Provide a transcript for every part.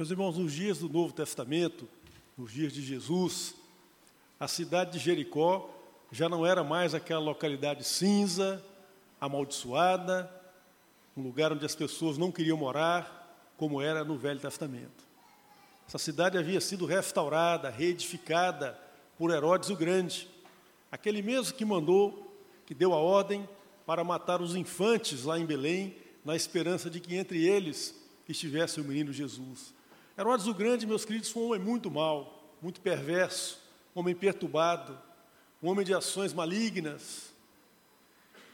Meus irmãos, nos dias do Novo Testamento, nos dias de Jesus, a cidade de Jericó já não era mais aquela localidade cinza, amaldiçoada, um lugar onde as pessoas não queriam morar, como era no Velho Testamento. Essa cidade havia sido restaurada, reedificada por Herodes o Grande, aquele mesmo que mandou, que deu a ordem para matar os infantes lá em Belém, na esperança de que entre eles estivesse o menino Jesus. Herodes o Grande, meus queridos, foi um homem muito mau, muito perverso, um homem perturbado, um homem de ações malignas.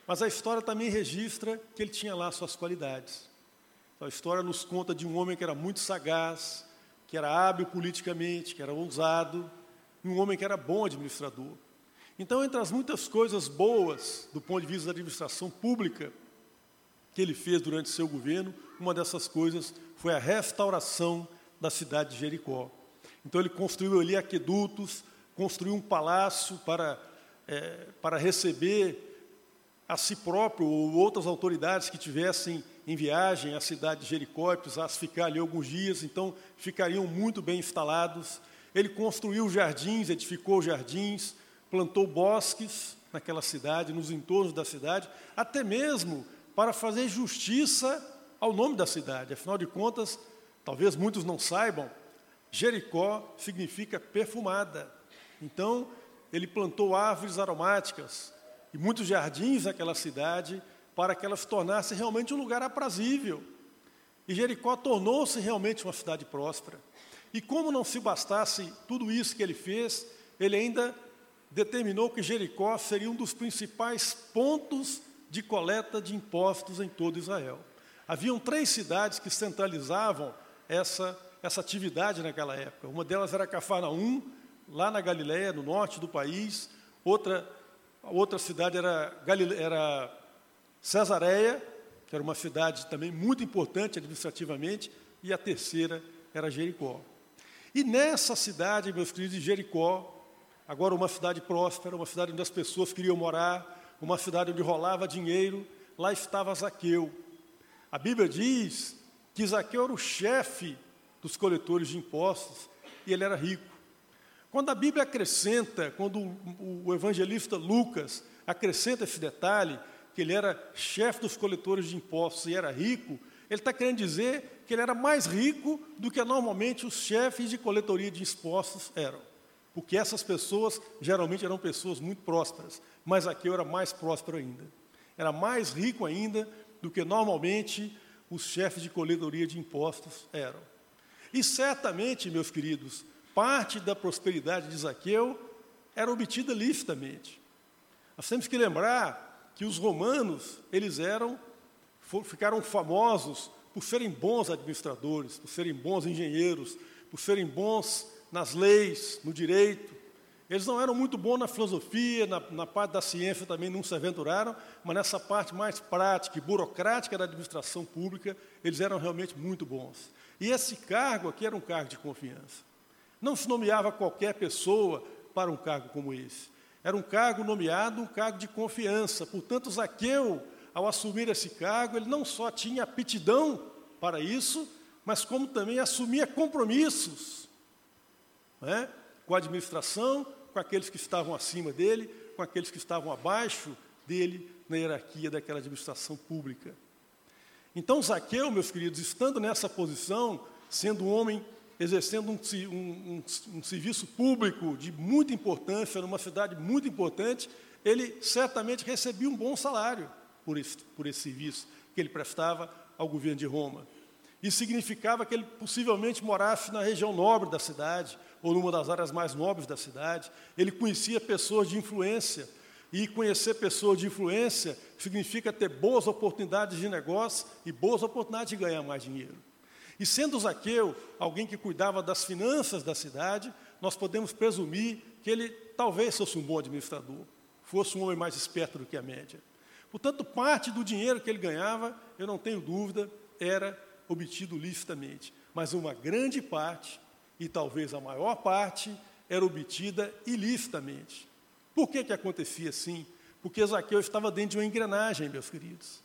Mas a história também registra que ele tinha lá suas qualidades. Então, a história nos conta de um homem que era muito sagaz, que era hábil politicamente, que era ousado, e um homem que era bom administrador. Então, entre as muitas coisas boas do ponto de vista da administração pública que ele fez durante seu governo, uma dessas coisas foi a restauração da cidade de Jericó. Então, ele construiu ali aquedutos, construiu um palácio para, é, para receber a si próprio ou outras autoridades que tivessem em viagem à cidade de Jericó e precisassem ficar ali alguns dias, então ficariam muito bem instalados. Ele construiu jardins, edificou jardins, plantou bosques naquela cidade, nos entornos da cidade, até mesmo para fazer justiça ao nome da cidade. Afinal de contas, talvez muitos não saibam, Jericó significa perfumada. Então, ele plantou árvores aromáticas e muitos jardins naquela cidade para que ela se tornasse realmente um lugar aprazível. E Jericó tornou-se realmente uma cidade próspera. E como não se bastasse tudo isso que ele fez, ele ainda determinou que Jericó seria um dos principais pontos de coleta de impostos em todo Israel. Haviam três cidades que centralizavam essa, essa atividade naquela época. Uma delas era Cafarnaum, lá na Galiléia, no norte do país. Outra, outra cidade era, Galile, era Cesareia, que era uma cidade também muito importante administrativamente. E a terceira era Jericó. E nessa cidade, meus queridos, de Jericó, agora uma cidade próspera, uma cidade onde as pessoas queriam morar, uma cidade onde rolava dinheiro, lá estava Zaqueu. A Bíblia diz que Zaqueu era o chefe dos coletores de impostos e ele era rico. Quando a Bíblia acrescenta, quando o evangelista Lucas acrescenta esse detalhe, que ele era chefe dos coletores de impostos e era rico, ele está querendo dizer que ele era mais rico do que normalmente os chefes de coletoria de impostos eram. Porque essas pessoas geralmente eram pessoas muito prósperas, mas aqui eu era mais próspero ainda. Era mais rico ainda do que normalmente os chefes de coletoria de impostos eram. E certamente, meus queridos, parte da prosperidade de Zaqueu era obtida licitamente. Nós temos que lembrar que os romanos, eles eram, ficaram famosos por serem bons administradores, por serem bons engenheiros, por serem bons nas leis, no direito. Eles não eram muito bons na filosofia, na, na, parte da ciência também não se aventuraram, mas nessa parte mais prática e burocrática da administração pública, eles eram realmente muito bons. E esse cargo aqui era um cargo de confiança. Não se nomeava qualquer pessoa para um cargo como esse. Era um cargo nomeado, um cargo de confiança. Portanto, Zaqueu, ao assumir esse cargo, ele não só tinha aptidão para isso, mas como também assumia compromissos né, com a administração, com aqueles que estavam acima dele, com aqueles que estavam abaixo dele na hierarquia daquela administração pública. Então, Zaqueu, meus queridos, estando nessa posição, sendo um homem exercendo um, um, um, um, serviço público de muita importância, numa cidade muito importante, ele certamente recebia um bom salário por esse, por esse serviço que ele prestava ao governo de Roma. Isso significava que ele possivelmente morasse na região nobre da cidade, ou numa das áreas mais nobres da cidade. Ele conhecia pessoas de influência, e conhecer pessoas de influência significa ter boas oportunidades de negócio e boas oportunidades de ganhar mais dinheiro. E sendo Zaqueu alguém que cuidava das finanças da cidade, nós podemos presumir que ele talvez fosse um bom administrador, fosse um homem mais esperto do que a média. Portanto, parte do dinheiro que ele ganhava, eu não tenho dúvida, era obtido licitamente, mas uma grande parte, e talvez a maior parte, era obtida ilicitamente. Por que, que acontecia assim? Porque Zaqueu estava dentro de uma engrenagem, meus queridos.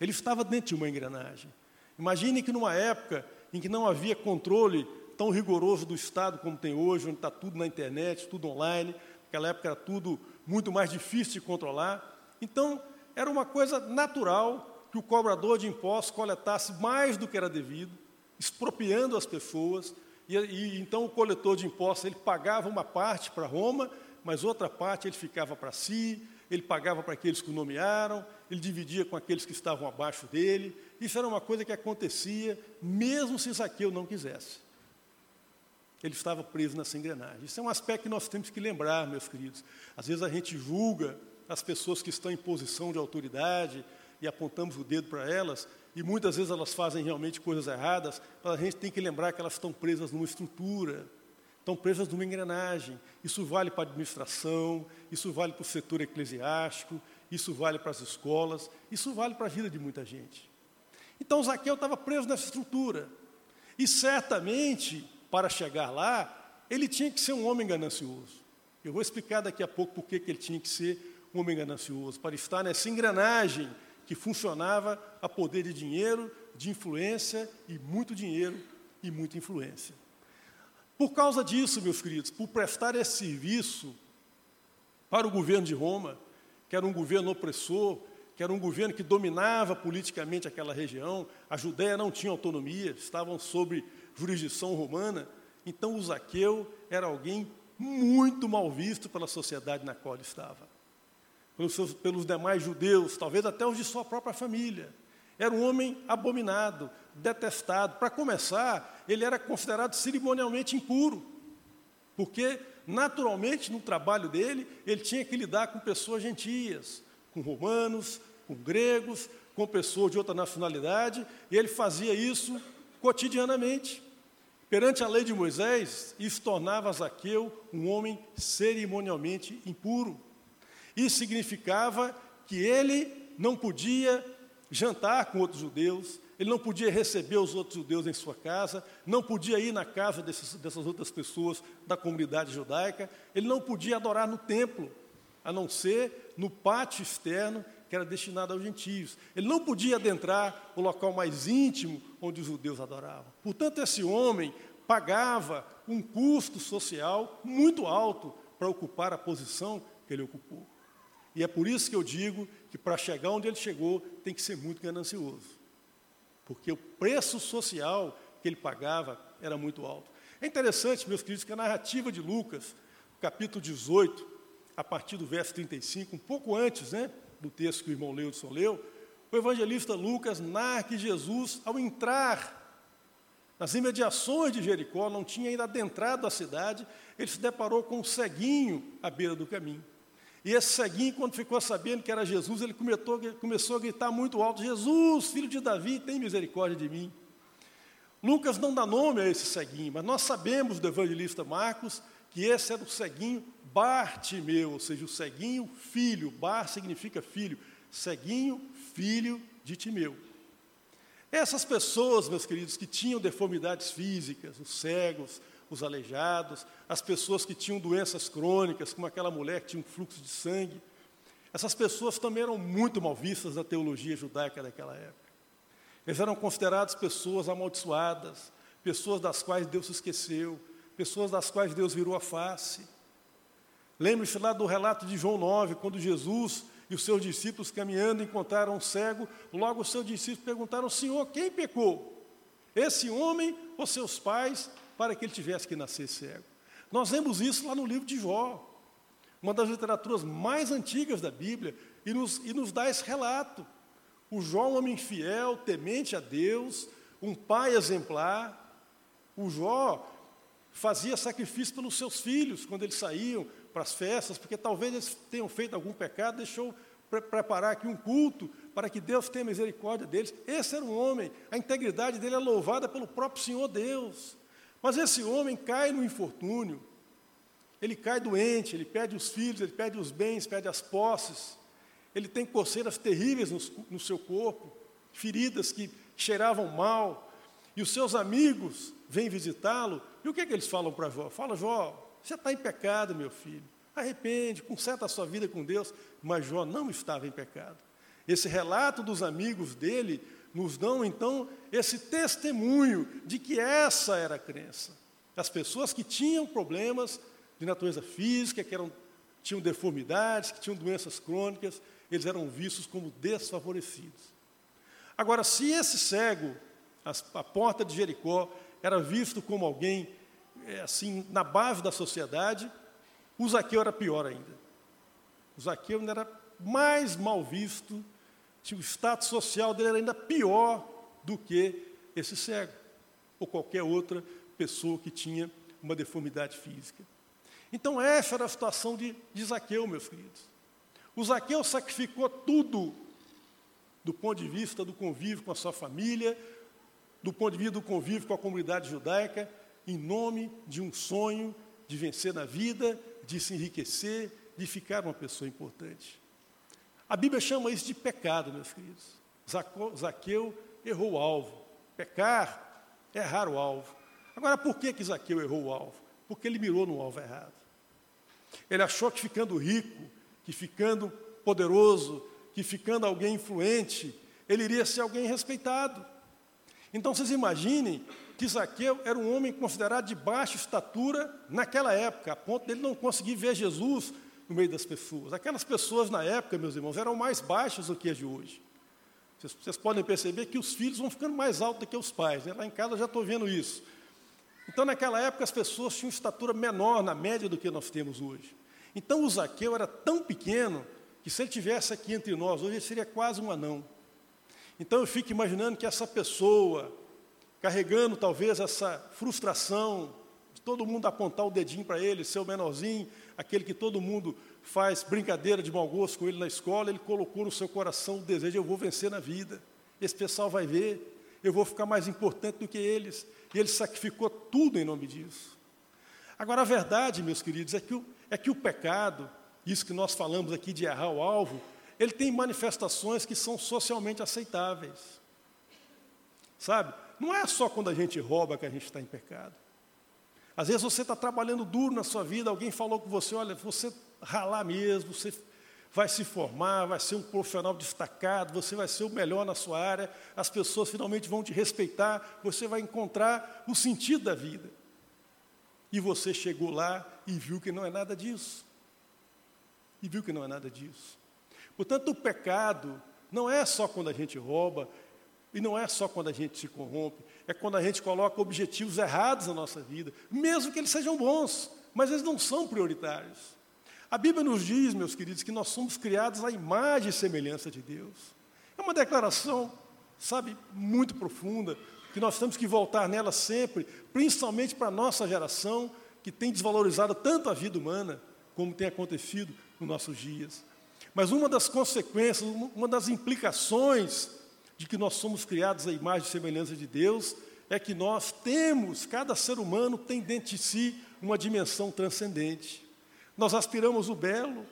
Ele estava dentro de uma engrenagem. Imagine que numa época em que não havia controle tão rigoroso do Estado como tem hoje, onde está tudo na internet, tudo online. Naquela época era tudo muito mais difícil de controlar. Então, era uma coisa natural que o cobrador de impostos coletasse mais do que era devido, expropriando as pessoas, e, e então o coletor de impostos ele pagava uma parte para Roma, mas outra parte ele ficava para si, ele pagava para aqueles que o nomearam, ele dividia com aqueles que estavam abaixo dele. Isso era uma coisa que acontecia mesmo se Zaqueu não quisesse. Ele estava preso nessa engrenagem. Isso é um aspecto que nós temos que lembrar, meus queridos. Às vezes a gente julga as pessoas que estão em posição de autoridade e apontamos o dedo para elas, e muitas vezes elas fazem realmente coisas erradas, mas a gente tem que lembrar que elas estão presas numa estrutura, estão presas numa engrenagem. Isso vale para a administração, isso vale para o setor eclesiástico, isso vale para as escolas, isso vale para a vida de muita gente. Então Zaqueu estava preso nessa estrutura. E certamente, para chegar lá, ele tinha que ser um homem ganancioso. Eu vou explicar daqui a pouco por que ele tinha que ser um homem ganancioso, para estar nessa engrenagem que funcionava a poder de dinheiro, de influência e muito dinheiro e muita influência. Por causa disso, meus queridos, por prestar esse serviço para o governo de Roma, que era um governo opressor, que era um governo que dominava politicamente aquela região, a Judéia não tinha autonomia, estavam sob jurisdição romana, então o Zaqueu era alguém muito mal visto pela sociedade na qual ele estava, pelos, seus, pelos demais judeus, talvez até os de sua própria família. Era um homem abominado, detestado. Para começar, ele era considerado cerimonialmente impuro, porque, naturalmente, no trabalho dele, ele tinha que lidar com pessoas gentias, com romanos, com gregos, com pessoas de outra nacionalidade, e ele fazia isso cotidianamente. Perante a lei de Moisés, isso tornava Zaqueu um homem cerimonialmente impuro. Isso significava que ele não podia jantar com outros judeus, ele não podia receber os outros judeus em sua casa, não podia ir na casa desses, dessas outras pessoas da comunidade judaica, ele não podia adorar no templo, a não ser no pátio externo que era destinado aos gentios. Ele não podia adentrar o local mais íntimo onde os judeus adoravam. Portanto, esse homem pagava um custo social muito alto para ocupar a posição que ele ocupou. E é por isso que eu digo que para chegar onde ele chegou, tem que ser muito ganancioso. Porque o preço social que ele pagava era muito alto. É interessante, meus queridos, que a narrativa de Lucas, capítulo 18, a partir do verso 35, um pouco antes né, do texto que o irmão Leudson leu, o evangelista Lucas narra que Jesus, ao entrar nas imediações de Jericó, não tinha ainda adentrado a cidade, ele se deparou com um ceguinho à beira do caminho. E esse ceguinho, quando ficou sabendo que era Jesus, ele começou, a gritar muito alto: Jesus, filho de Davi, tem misericórdia de mim. Lucas não dá nome a esse ceguinho, mas nós sabemos do evangelista Marcos que esse era o ceguinho Bartimeu, ou seja, o ceguinho filho. Bar significa filho. Ceguinho, filho de Timeu. Essas pessoas, meus queridos, que tinham deformidades físicas, os cegos, os aleijados, as pessoas que tinham doenças crônicas, como aquela mulher que tinha um fluxo de sangue. Essas pessoas também eram muito mal vistas na teologia judaica daquela época. Eles eram considerados pessoas amaldiçoadas, pessoas das quais Deus se esqueceu, pessoas das quais Deus virou a face. Lembre-se lá do relato de João 9, quando Jesus e os seus discípulos caminhando encontraram um cego, logo os seus discípulos perguntaram: Senhor, quem pecou? Esse homem ou seus pais? Para que ele tivesse que nascer cego. Nós vemos isso lá no livro de Jó, uma das literaturas mais antigas da Bíblia, e nos, e nos dá esse relato. O Jó, um homem fiel, temente a Deus, um pai exemplar. O Jó fazia sacrifício pelos seus filhos quando eles saíam para as festas, porque talvez eles tenham feito algum pecado, deixou pre preparar aqui um culto para que Deus tenha misericórdia deles. Esse era um homem, a integridade dele é louvada pelo próprio Senhor Deus. Mas esse homem cai no infortúnio, ele cai doente, ele perde os filhos, ele perde os bens, perde as posses, ele tem coceiras terríveis no, no seu corpo, feridas que cheiravam mal, e os seus amigos vêm visitá-lo, e o que, é que eles falam para Jó? Fala, Jó, você está em pecado, meu filho, arrepende, conserta a sua vida com Deus, mas Jó não estava em pecado. Esse relato dos amigos dele nos dão então esse testemunho de que essa era a crença. As pessoas que tinham problemas de natureza física, que eram, tinham deformidades, que tinham doenças crônicas, eles eram vistos como desfavorecidos. Agora, se esse cego, a porta de Jericó, era visto como alguém é, assim na base da sociedade, o Zaqueu era pior ainda. O Zaqueu ainda era mais mal visto, o status social dele era ainda pior do que esse cego, ou qualquer outra pessoa que tinha uma deformidade física. Então, essa era a situação de, de Zaqueu, meus queridos. O Zaqueu sacrificou tudo do ponto de vista do convívio com a sua família, do ponto de vista do convívio com a comunidade judaica, em nome de um sonho de vencer na vida, de se enriquecer, de ficar uma pessoa importante. A Bíblia chama isso de pecado, meus queridos. Zaqueu errou o alvo. Pecar é errar o alvo. Agora, por que, que Zaqueu errou o alvo? Porque ele mirou no alvo errado. Ele achou que ficando rico, que ficando poderoso, que ficando alguém influente, ele iria ser alguém respeitado. Então vocês imaginem que Zaqueu era um homem considerado de baixa estatura naquela época, a ponto dele não conseguir ver Jesus no meio das pessoas. Aquelas pessoas na época, meus irmãos, eram mais baixas do que as de hoje. Vocês, vocês podem perceber que os filhos vão ficando mais altos do que os pais. Né? Lá em casa já estou vendo isso. Então, naquela época, as pessoas tinham estatura menor na média do que nós temos hoje. Então, o Zaqueu era tão pequeno que, se ele tivesse aqui entre nós hoje, ele seria quase um anão. Então, eu fico imaginando que essa pessoa, carregando talvez essa frustração, de todo mundo apontar o dedinho para ele, ser o menorzinho, aquele que todo mundo faz brincadeira de mau gosto com ele na escola, ele colocou no seu coração o desejo: eu vou vencer na vida. Esse pessoal vai ver, eu vou ficar mais importante do que eles. E ele sacrificou tudo em nome disso. Agora, a verdade, meus queridos, é que o, é que o pecado, isso que nós falamos aqui de errar o alvo, ele tem manifestações que são socialmente aceitáveis. Sabe? Não é só quando a gente rouba que a gente está em pecado. Às vezes você está trabalhando duro na sua vida, alguém falou com você, olha, você ralar mesmo, você vai se formar, vai ser um profissional destacado, você vai ser o melhor na sua área, as pessoas finalmente vão te respeitar, você vai encontrar o sentido da vida. E você chegou lá e viu que não é nada disso. E viu que não é nada disso. Portanto, o pecado não é só quando a gente rouba, e não é só quando a gente se corrompe, é quando a gente coloca objetivos errados na nossa vida, mesmo que eles sejam bons, mas eles não são prioritários. A Bíblia nos diz, meus queridos, que nós somos criados à imagem e semelhança de Deus. É uma declaração, sabe, muito profunda, que nós temos que voltar nela sempre, principalmente para a nossa geração, que tem desvalorizado tanto a vida humana, como tem acontecido nos nossos dias. Mas uma das consequências, uma das implicações de que nós somos criados à imagem e semelhança de Deus, é que nós temos, cada ser humano tem dentro de si uma dimensão transcendente. Nós aspiramos o belo,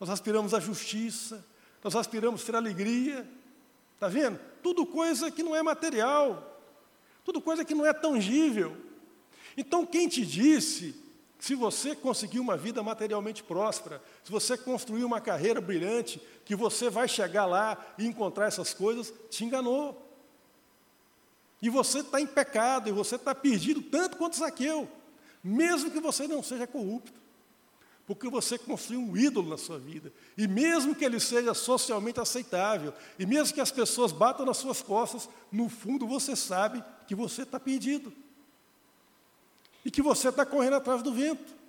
nós aspiramos a justiça, nós aspiramos ter alegria. Está vendo? Tudo coisa que não é material, tudo coisa que não é tangível. Então, quem te disse se você conseguir uma vida materialmente próspera, se você construir uma carreira brilhante, que você vai chegar lá e encontrar essas coisas, te enganou. E você está em pecado, e você está perdido tanto quanto Zaqueu, mesmo que você não seja corrupto, porque você construiu um ídolo na sua vida, e mesmo que ele seja socialmente aceitável, e mesmo que as pessoas batam nas suas costas, no fundo você sabe que você está perdido e que você está correndo atrás do vento.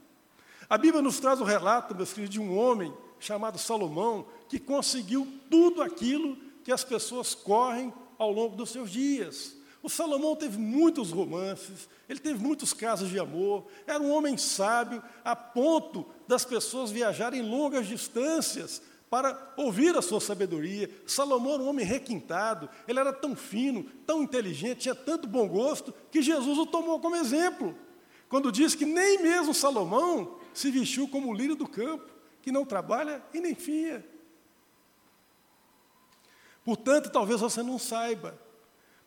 A Bíblia nos traz o relato, meus filhos, de um homem chamado Salomão, que conseguiu tudo aquilo que as pessoas correm ao longo dos seus dias. O Salomão teve muitos romances, ele teve muitos casos de amor, era um homem sábio, a ponto das pessoas viajarem longas distâncias para ouvir a sua sabedoria. Salomão era um homem requintado, ele era tão fino, tão inteligente, tinha tanto bom gosto, que Jesus o tomou como exemplo quando diz que nem mesmo Salomão se vestiu como o lírio do campo, que não trabalha e nem fia. Portanto, talvez você não saiba,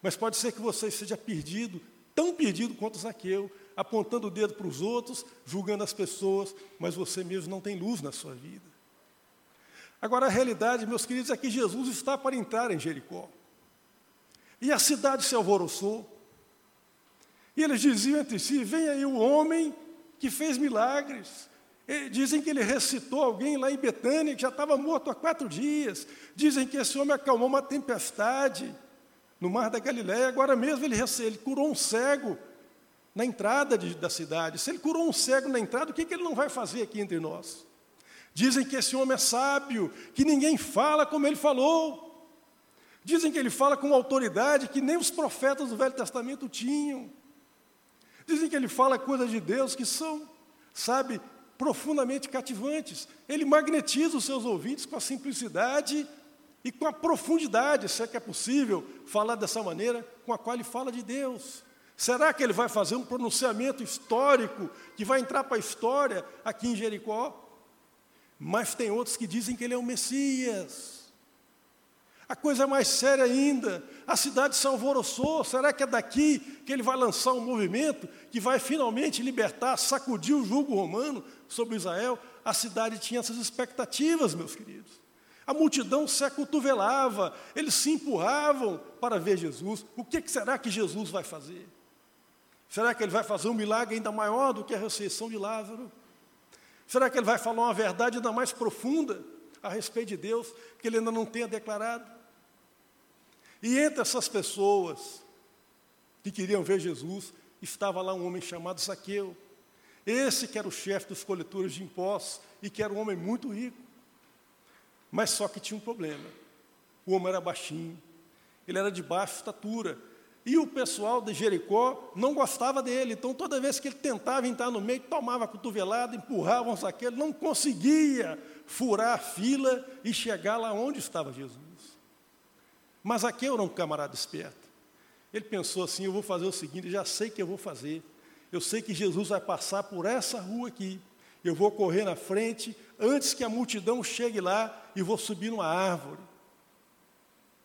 mas pode ser que você seja perdido, tão perdido quanto Zaqueu, apontando o dedo para os outros, julgando as pessoas, mas você mesmo não tem luz na sua vida. Agora, a realidade, meus queridos, é que Jesus está para entrar em Jericó. E a cidade se alvoroçou. E eles diziam entre si: vem aí o homem que fez milagres. E dizem que ele recitou alguém lá em Betânia que já estava morto há quatro dias. Dizem que esse homem acalmou uma tempestade no mar da Galiléia. Agora mesmo ele, ele curou um cego na entrada de, da cidade. Se ele curou um cego na entrada, o que, que ele não vai fazer aqui entre nós? Dizem que esse homem é sábio, que ninguém fala como ele falou. Dizem que ele fala com autoridade que nem os profetas do Velho Testamento tinham. Dizem que ele fala coisas de Deus que são, sabe, profundamente cativantes. Ele magnetiza os seus ouvidos com a simplicidade e com a profundidade, se é que é possível falar dessa maneira, com a qual ele fala de Deus. Será que ele vai fazer um pronunciamento histórico que vai entrar para a história aqui em Jericó? Mas tem outros que dizem que ele é o Messias. A coisa é mais séria ainda, a cidade se alvoroçou. Será que é daqui que ele vai lançar um movimento que vai finalmente libertar, sacudir o jugo romano sobre Israel? A cidade tinha essas expectativas, meus queridos. A multidão se acotovelava, eles se empurravam para ver Jesus. O que será que Jesus vai fazer? Será que ele vai fazer um milagre ainda maior do que a ressurreição de Lázaro? Será que ele vai falar uma verdade ainda mais profunda a respeito de Deus que ele ainda não tenha declarado? E entre essas pessoas que queriam ver Jesus, estava lá um homem chamado Zaqueu. Esse que era o chefe dos coletores de impostos e que era um homem muito rico. Mas só que tinha um problema. O homem era baixinho, ele era de baixa estatura. E o pessoal de Jericó não gostava dele. Então, toda vez que ele tentava entrar no meio, tomava cotovelada, empurrava um Zaqueu, não conseguia furar a fila e chegar lá onde estava Jesus. Mas Zaqueu era um camarada esperto. Ele pensou assim: eu vou fazer o seguinte, já sei que eu vou fazer. Eu sei que Jesus vai passar por essa rua aqui. Eu vou correr na frente antes que a multidão chegue lá e vou subir numa árvore.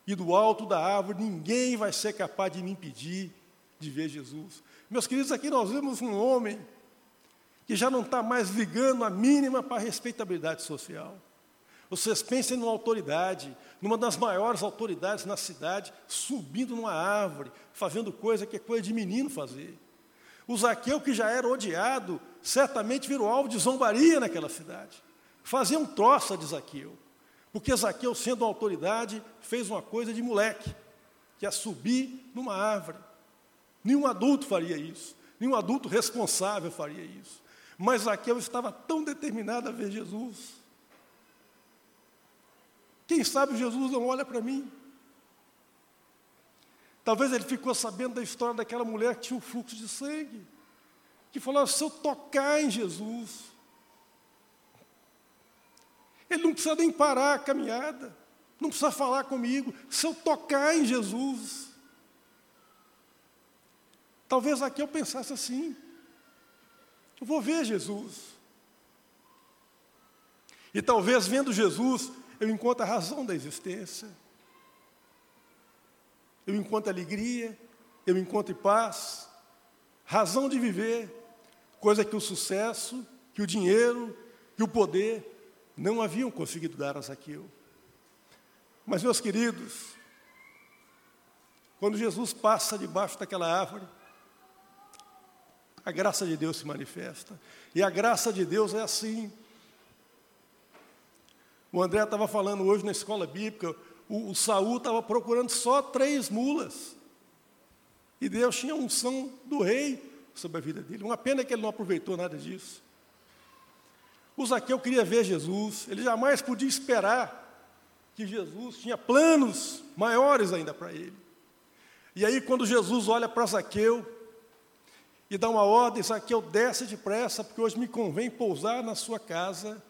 E do alto da árvore ninguém vai ser capaz de me impedir de ver Jesus. Meus queridos, aqui nós vemos um homem que já não está mais ligando a mínima para a respeitabilidade social. Vocês pensem numa autoridade, numa das maiores autoridades na cidade, subindo numa árvore, fazendo coisa que é coisa de menino fazer. O Zaqueu, que já era odiado, certamente virou alvo de zombaria naquela cidade. Fazia um troça de Zaqueu. Porque Zaqueu, sendo uma autoridade, fez uma coisa de moleque, que é subir numa árvore. Nenhum adulto faria isso. Nenhum adulto responsável faria isso. Mas Zaqueu estava tão determinado a ver Jesus, quem sabe Jesus não olha para mim. Talvez ele ficou sabendo da história daquela mulher que tinha um fluxo de sangue, que falou: se eu tocar em Jesus, ele não precisa nem parar a caminhada, não precisa falar comigo, se eu tocar em Jesus. Talvez aqui eu pensasse assim: eu vou ver Jesus. E talvez vendo Jesus, eu encontro a razão da existência. Eu encontro alegria, eu encontro paz, razão de viver, coisa que o sucesso, que o dinheiro, que o poder não haviam conseguido dar a Zaqueu. Mas, meus queridos, quando Jesus passa debaixo daquela árvore, a graça de Deus se manifesta. E a graça de Deus é assim. O André estava falando hoje na escola bíblica, o, o Saul estava procurando só três mulas. E Deus tinha unção do rei sobre a vida dele. Uma pena que ele não aproveitou nada disso. O Zaqueu queria ver Jesus, ele jamais podia esperar que Jesus tinha planos maiores ainda para ele. E aí, quando Jesus olha para Zaqueu e dá uma ordem, Zaqueu desce depressa, porque hoje me convém pousar na sua casa.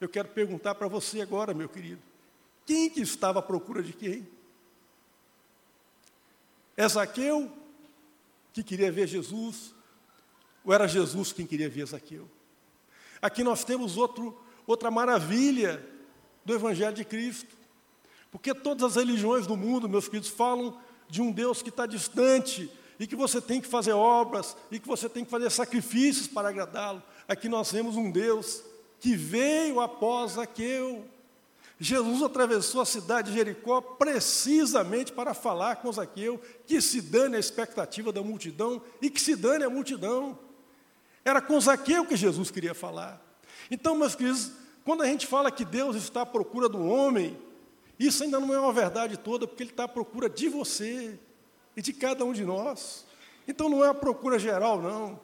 Eu quero perguntar para você agora, meu querido, quem que estava à procura de quem? É Zaqueu que queria ver Jesus, ou era Jesus quem queria ver Zaqueu? Aqui nós temos outro, outra maravilha do Evangelho de Cristo, porque todas as religiões do mundo, meus queridos, falam de um Deus que está distante e que você tem que fazer obras e que você tem que fazer sacrifícios para agradá-lo. Aqui nós temos um Deus que veio após Zaqueu, Jesus atravessou a cidade de Jericó precisamente para falar com Zaqueu que se dane a expectativa da multidão e que se dane a multidão. Era com Zaqueu que Jesus queria falar. Então, meus queridos, quando a gente fala que Deus está à procura do homem, isso ainda não é uma verdade toda, porque Ele está à procura de você e de cada um de nós. Então não é a procura geral, não.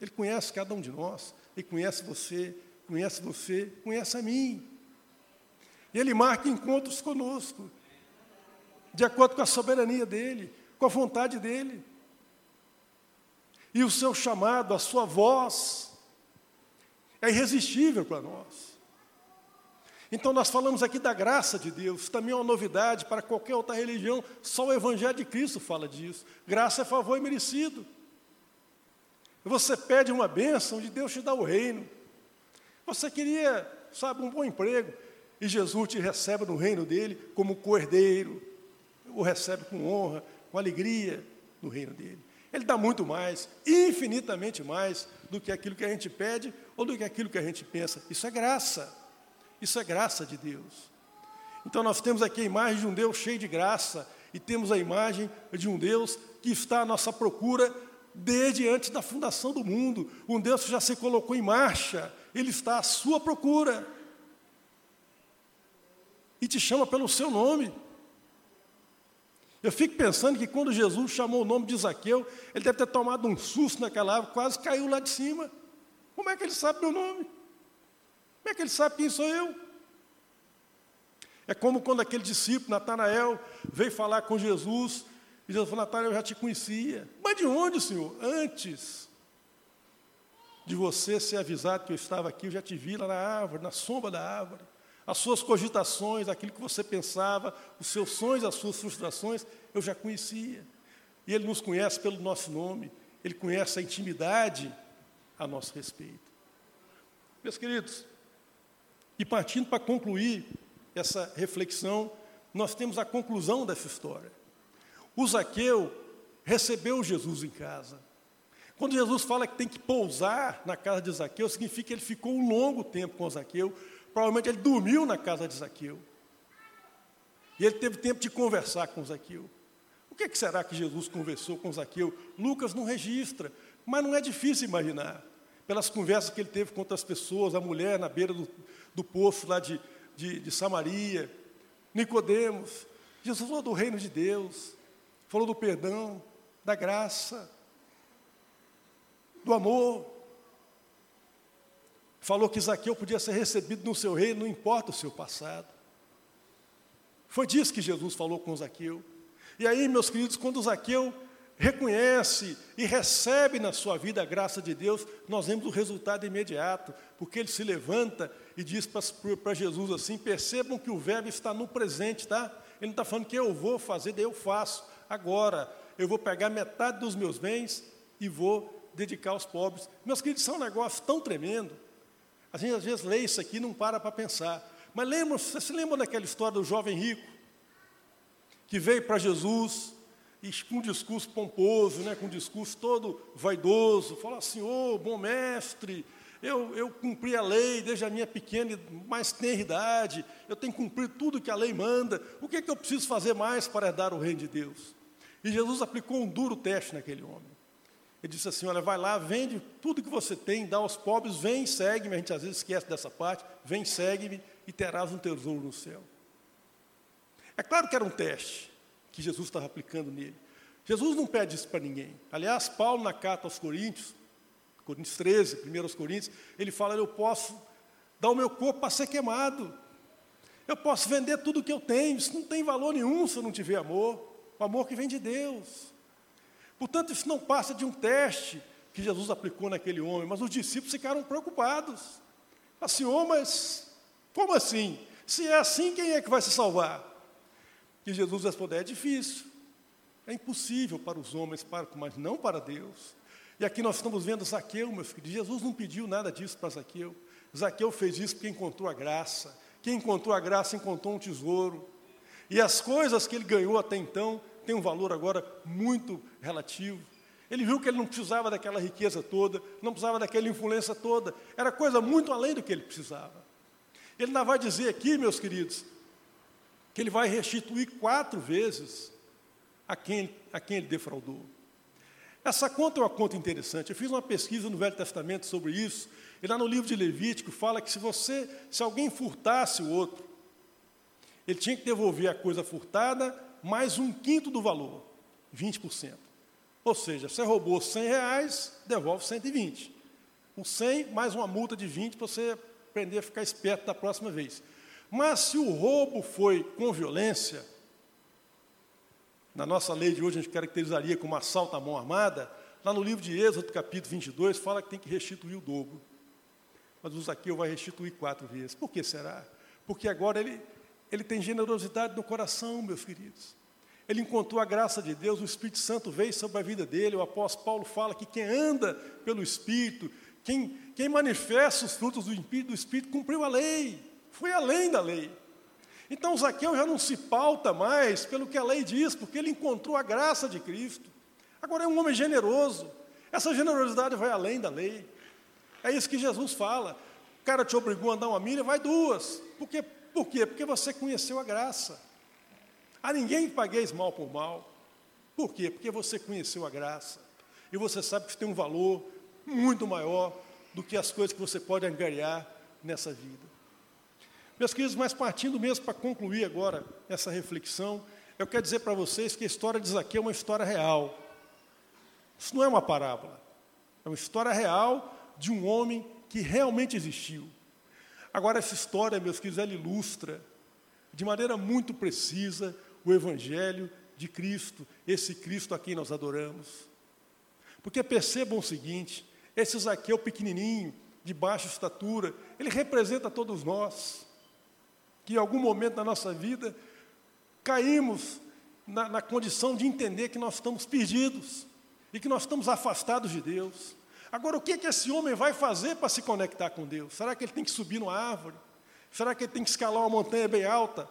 Ele conhece cada um de nós, Ele conhece você, conhece você, conhece a mim. E Ele marca encontros conosco, de acordo com a soberania dEle, com a vontade dEle. E o seu chamado, a sua voz, é irresistível para nós. Então, nós falamos aqui da graça de Deus, também é uma novidade para qualquer outra religião, só o Evangelho de Cristo fala disso. Graça é favor e merecido. Você pede uma bênção de Deus te dá o reino. Você queria, sabe, um bom emprego. E Jesus te recebe no reino dele como cordeiro, o recebe com honra, com alegria no reino dele. Ele dá muito mais, infinitamente mais, do que aquilo que a gente pede ou do que aquilo que a gente pensa. Isso é graça. Isso é graça de Deus. Então nós temos aqui a imagem de um Deus cheio de graça e temos a imagem de um Deus que está à nossa procura desde antes da fundação do mundo. Um Deus que já se colocou em marcha, ele está à sua procura e te chama pelo seu nome. Eu fico pensando que quando Jesus chamou o nome de Zaqueu, ele deve ter tomado um susto naquela árvore, quase caiu lá de cima. Como é que ele sabe meu nome? Como é que ele sabe quem sou eu? É como quando aquele discípulo, Natanael, veio falar com Jesus, e Jesus falou, Natanael, eu já te conhecia. Mas de onde, Senhor? Antes de você ser avisado que eu estava aqui, eu já te vi lá na árvore, na sombra da árvore as suas cogitações, aquilo que você pensava, os seus sonhos, as suas frustrações, eu já conhecia. E Ele nos conhece pelo nosso nome, Ele conhece a intimidade a nosso respeito. Meus queridos, e partindo para concluir essa reflexão, nós temos a conclusão dessa história. O Zaqueu recebeu Jesus em casa. Quando Jesus fala que tem que pousar na casa de Zaqueu, significa que ele ficou um longo tempo com Zaqueu, Provavelmente ele dormiu na casa de Zaqueu. E ele teve tempo de conversar com Zaqueu. O que, é que será que Jesus conversou com Zaqueu? Lucas não registra, mas não é difícil imaginar. Pelas conversas que ele teve com outras pessoas, a mulher na beira do, do poço lá de, de, de Samaria, Nicodemos. Jesus falou do reino de Deus, falou do perdão, da graça, do amor. Falou que Zaqueu podia ser recebido no seu reino, não importa o seu passado. Foi disso que Jesus falou com Zaqueu. E aí, meus queridos, quando Zaqueu reconhece e recebe na sua vida a graça de Deus, nós vemos o resultado imediato, porque ele se levanta e diz para Jesus assim: percebam que o verbo está no presente, tá? Ele não está falando que eu vou fazer, daí eu faço. Agora, eu vou pegar metade dos meus bens e vou dedicar aos pobres. Meus queridos, isso é um negócio tão tremendo. A gente às vezes lê isso aqui e não para para pensar. Mas lembra, você se lembra daquela história do jovem rico? Que veio para Jesus e com um discurso pomposo, né, com um discurso todo vaidoso, falou assim, ô, oh, bom mestre, eu, eu cumpri a lei desde a minha pequena e mais tenra idade, eu tenho que cumprir tudo que a lei manda, o que, é que eu preciso fazer mais para herdar o reino de Deus? E Jesus aplicou um duro teste naquele homem. Ele disse assim: Olha, vai lá, vende tudo que você tem, dá aos pobres, vem segue-me. A gente às vezes esquece dessa parte. Vem, segue-me e terás um tesouro no céu. É claro que era um teste que Jesus estava aplicando nele. Jesus não pede isso para ninguém. Aliás, Paulo, na carta aos Coríntios, Coríntios 13, 1 Coríntios, ele fala: Eu posso dar o meu corpo para ser queimado. Eu posso vender tudo o que eu tenho. Isso não tem valor nenhum se eu não tiver amor. O amor que vem de Deus. Portanto, isso não passa de um teste que Jesus aplicou naquele homem, mas os discípulos ficaram preocupados. Assim, oh, mas como assim? Se é assim, quem é que vai se salvar? E Jesus respondeu: é difícil, é impossível para os homens, para, mas não para Deus. E aqui nós estamos vendo Zaqueu, meu filho. Jesus não pediu nada disso para Zaqueu. Zaqueu fez isso porque encontrou a graça. Quem encontrou a graça encontrou um tesouro. E as coisas que ele ganhou até então tem um valor agora muito relativo. Ele viu que ele não precisava daquela riqueza toda, não precisava daquela influência toda, era coisa muito além do que ele precisava. Ele ainda vai dizer aqui, meus queridos, que ele vai restituir quatro vezes a quem, a quem ele defraudou. Essa conta é uma conta interessante. Eu fiz uma pesquisa no Velho Testamento sobre isso, e lá no livro de Levítico fala que se você, se alguém furtasse o outro, ele tinha que devolver a coisa furtada mais um quinto do valor, 20%. Ou seja, você roubou 100 reais, devolve 120. O 100 mais uma multa de 20 para você aprender a ficar esperto da próxima vez. Mas se o roubo foi com violência, na nossa lei de hoje a gente caracterizaria como assalto à mão armada, lá no livro de Êxodo, capítulo 22, fala que tem que restituir o dobro. Mas o Zaqueu vai restituir quatro vezes. Por que será? Porque agora ele, ele tem generosidade no coração, meus queridos. Ele encontrou a graça de Deus, o Espírito Santo veio sobre a vida dele. O apóstolo Paulo fala que quem anda pelo Espírito, quem, quem manifesta os frutos do Espírito, do Espírito, cumpriu a lei, foi além da lei. Então Zaqueu já não se pauta mais pelo que a lei diz, porque ele encontrou a graça de Cristo. Agora é um homem generoso. Essa generosidade vai além da lei. É isso que Jesus fala. O cara te obrigou a andar uma milha, vai duas. Por quê? Por quê? Porque você conheceu a graça. A ninguém pagueis mal por mal. Por quê? Porque você conheceu a graça. E você sabe que tem um valor muito maior do que as coisas que você pode angariar nessa vida. Meus queridos, mas partindo mesmo para concluir agora essa reflexão, eu quero dizer para vocês que a história de Zaqueu é uma história real. Isso não é uma parábola. É uma história real de um homem que realmente existiu. Agora, essa história, meus queridos, ela ilustra de maneira muito precisa o Evangelho de Cristo, esse Cristo a quem nós adoramos. Porque percebam o seguinte: esse Zaqueu pequenininho, de baixa estatura, ele representa todos nós que em algum momento da nossa vida caímos na, na condição de entender que nós estamos perdidos e que nós estamos afastados de Deus. Agora, o que, é que esse homem vai fazer para se conectar com Deus? Será que ele tem que subir numa árvore? Será que ele tem que escalar uma montanha bem alta?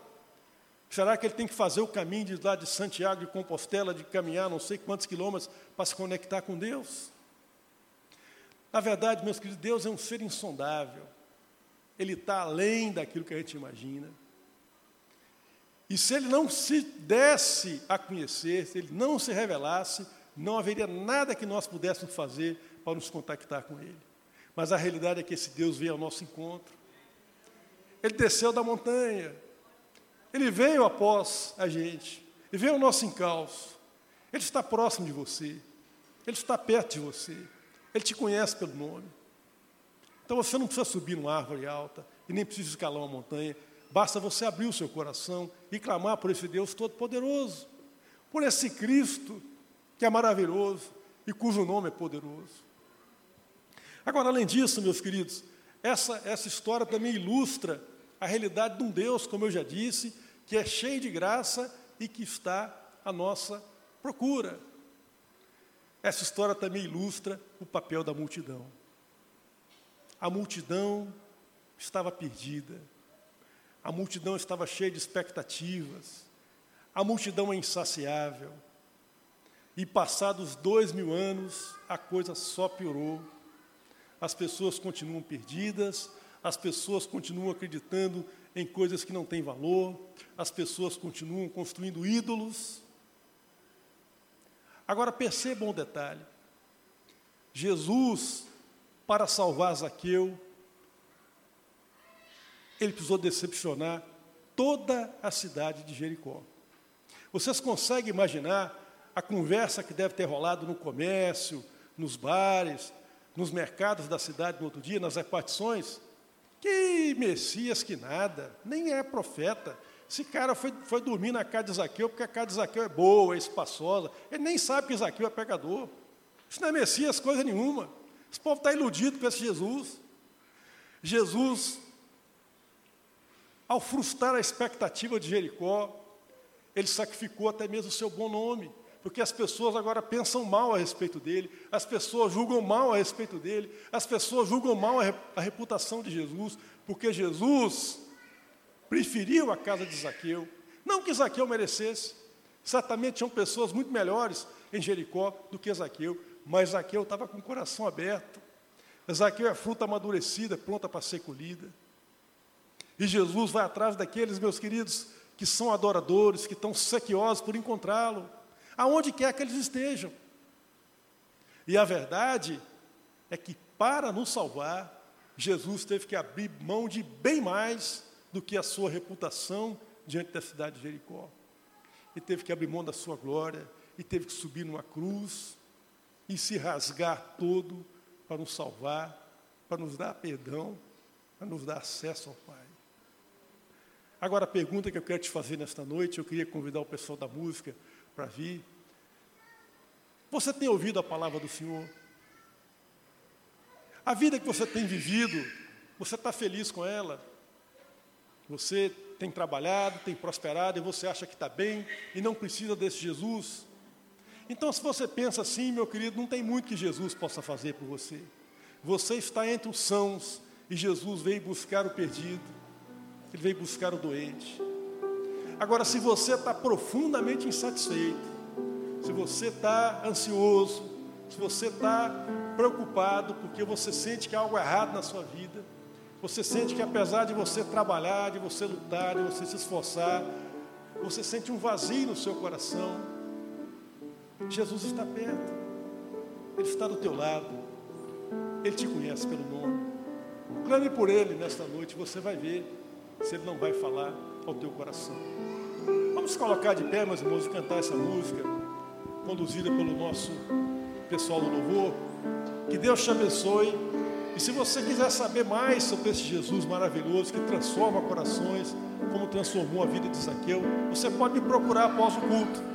Será que ele tem que fazer o caminho de lá de Santiago de Compostela, de caminhar não sei quantos quilômetros para se conectar com Deus? Na verdade, meus queridos, Deus é um ser insondável ele está além daquilo que a gente imagina. E se ele não se desse a conhecer, se ele não se revelasse, não haveria nada que nós pudéssemos fazer para nos contactar com ele. Mas a realidade é que esse Deus veio ao nosso encontro. Ele desceu da montanha. Ele veio após a gente. Ele veio ao nosso encalço. Ele está próximo de você. Ele está perto de você. Ele te conhece pelo nome. Então você não precisa subir numa árvore alta e nem precisa escalar uma montanha. Basta você abrir o seu coração e clamar por esse Deus Todo-Poderoso, por esse Cristo que é maravilhoso e cujo nome é poderoso. Agora, além disso, meus queridos, essa, essa história também ilustra a realidade de um Deus, como eu já disse, que é cheio de graça e que está à nossa procura. Essa história também ilustra o papel da multidão. A multidão estava perdida. A multidão estava cheia de expectativas. A multidão é insaciável. E passados dois mil anos, a coisa só piorou. As pessoas continuam perdidas, as pessoas continuam acreditando em coisas que não têm valor, as pessoas continuam construindo ídolos. Agora percebam o detalhe: Jesus para salvar Zaqueu, ele precisou decepcionar toda a cidade de Jericó. Vocês conseguem imaginar a conversa que deve ter rolado no comércio, nos bares, nos mercados da cidade no outro dia, nas repartições? Que Messias que nada, nem é profeta. Esse cara foi, foi dormir na casa de Zaqueu, porque a casa de Zaqueu é boa, é espaçosa. Ele nem sabe que Zaqueu é pecador. Isso não é Messias coisa nenhuma. Esse povo está iludido com esse Jesus. Jesus, ao frustrar a expectativa de Jericó, ele sacrificou até mesmo o seu bom nome, porque as pessoas agora pensam mal a respeito dele, as pessoas julgam mal a respeito dele, as pessoas julgam mal a reputação de Jesus, porque Jesus preferiu a casa de Zaqueu, não que Zaqueu merecesse, certamente tinham pessoas muito melhores em Jericó do que Zaqueu, mas Zaqueu estava com o coração aberto. Zaqueu é fruta amadurecida, pronta para ser colhida. E Jesus vai atrás daqueles, meus queridos, que são adoradores, que estão sequiosos por encontrá-lo, aonde quer que eles estejam. E a verdade é que, para nos salvar, Jesus teve que abrir mão de bem mais do que a sua reputação diante da cidade de Jericó. E teve que abrir mão da sua glória, e teve que subir numa cruz e se rasgar todo para nos salvar, para nos dar perdão, para nos dar acesso ao Pai. Agora, a pergunta que eu quero te fazer nesta noite, eu queria convidar o pessoal da música para vir. Você tem ouvido a palavra do Senhor? A vida que você tem vivido, você está feliz com ela? Você tem trabalhado, tem prosperado e você acha que está bem e não precisa desse Jesus? Então, se você pensa assim, meu querido, não tem muito que Jesus possa fazer por você. Você está entre os sãos e Jesus veio buscar o perdido, ele veio buscar o doente. Agora, se você está profundamente insatisfeito, se você está ansioso, se você está preocupado porque você sente que há algo errado na sua vida, você sente que apesar de você trabalhar, de você lutar, de você se esforçar, você sente um vazio no seu coração, Jesus está perto, Ele está do teu lado, Ele te conhece pelo nome. Clame por Ele nesta noite, você vai ver se Ele não vai falar ao teu coração. Vamos colocar de pé, meus irmãos, e cantar essa música, conduzida pelo nosso pessoal do louvor. Que Deus te abençoe. E se você quiser saber mais sobre esse Jesus maravilhoso que transforma corações, como transformou a vida de Zaqueu, você pode me procurar após o culto.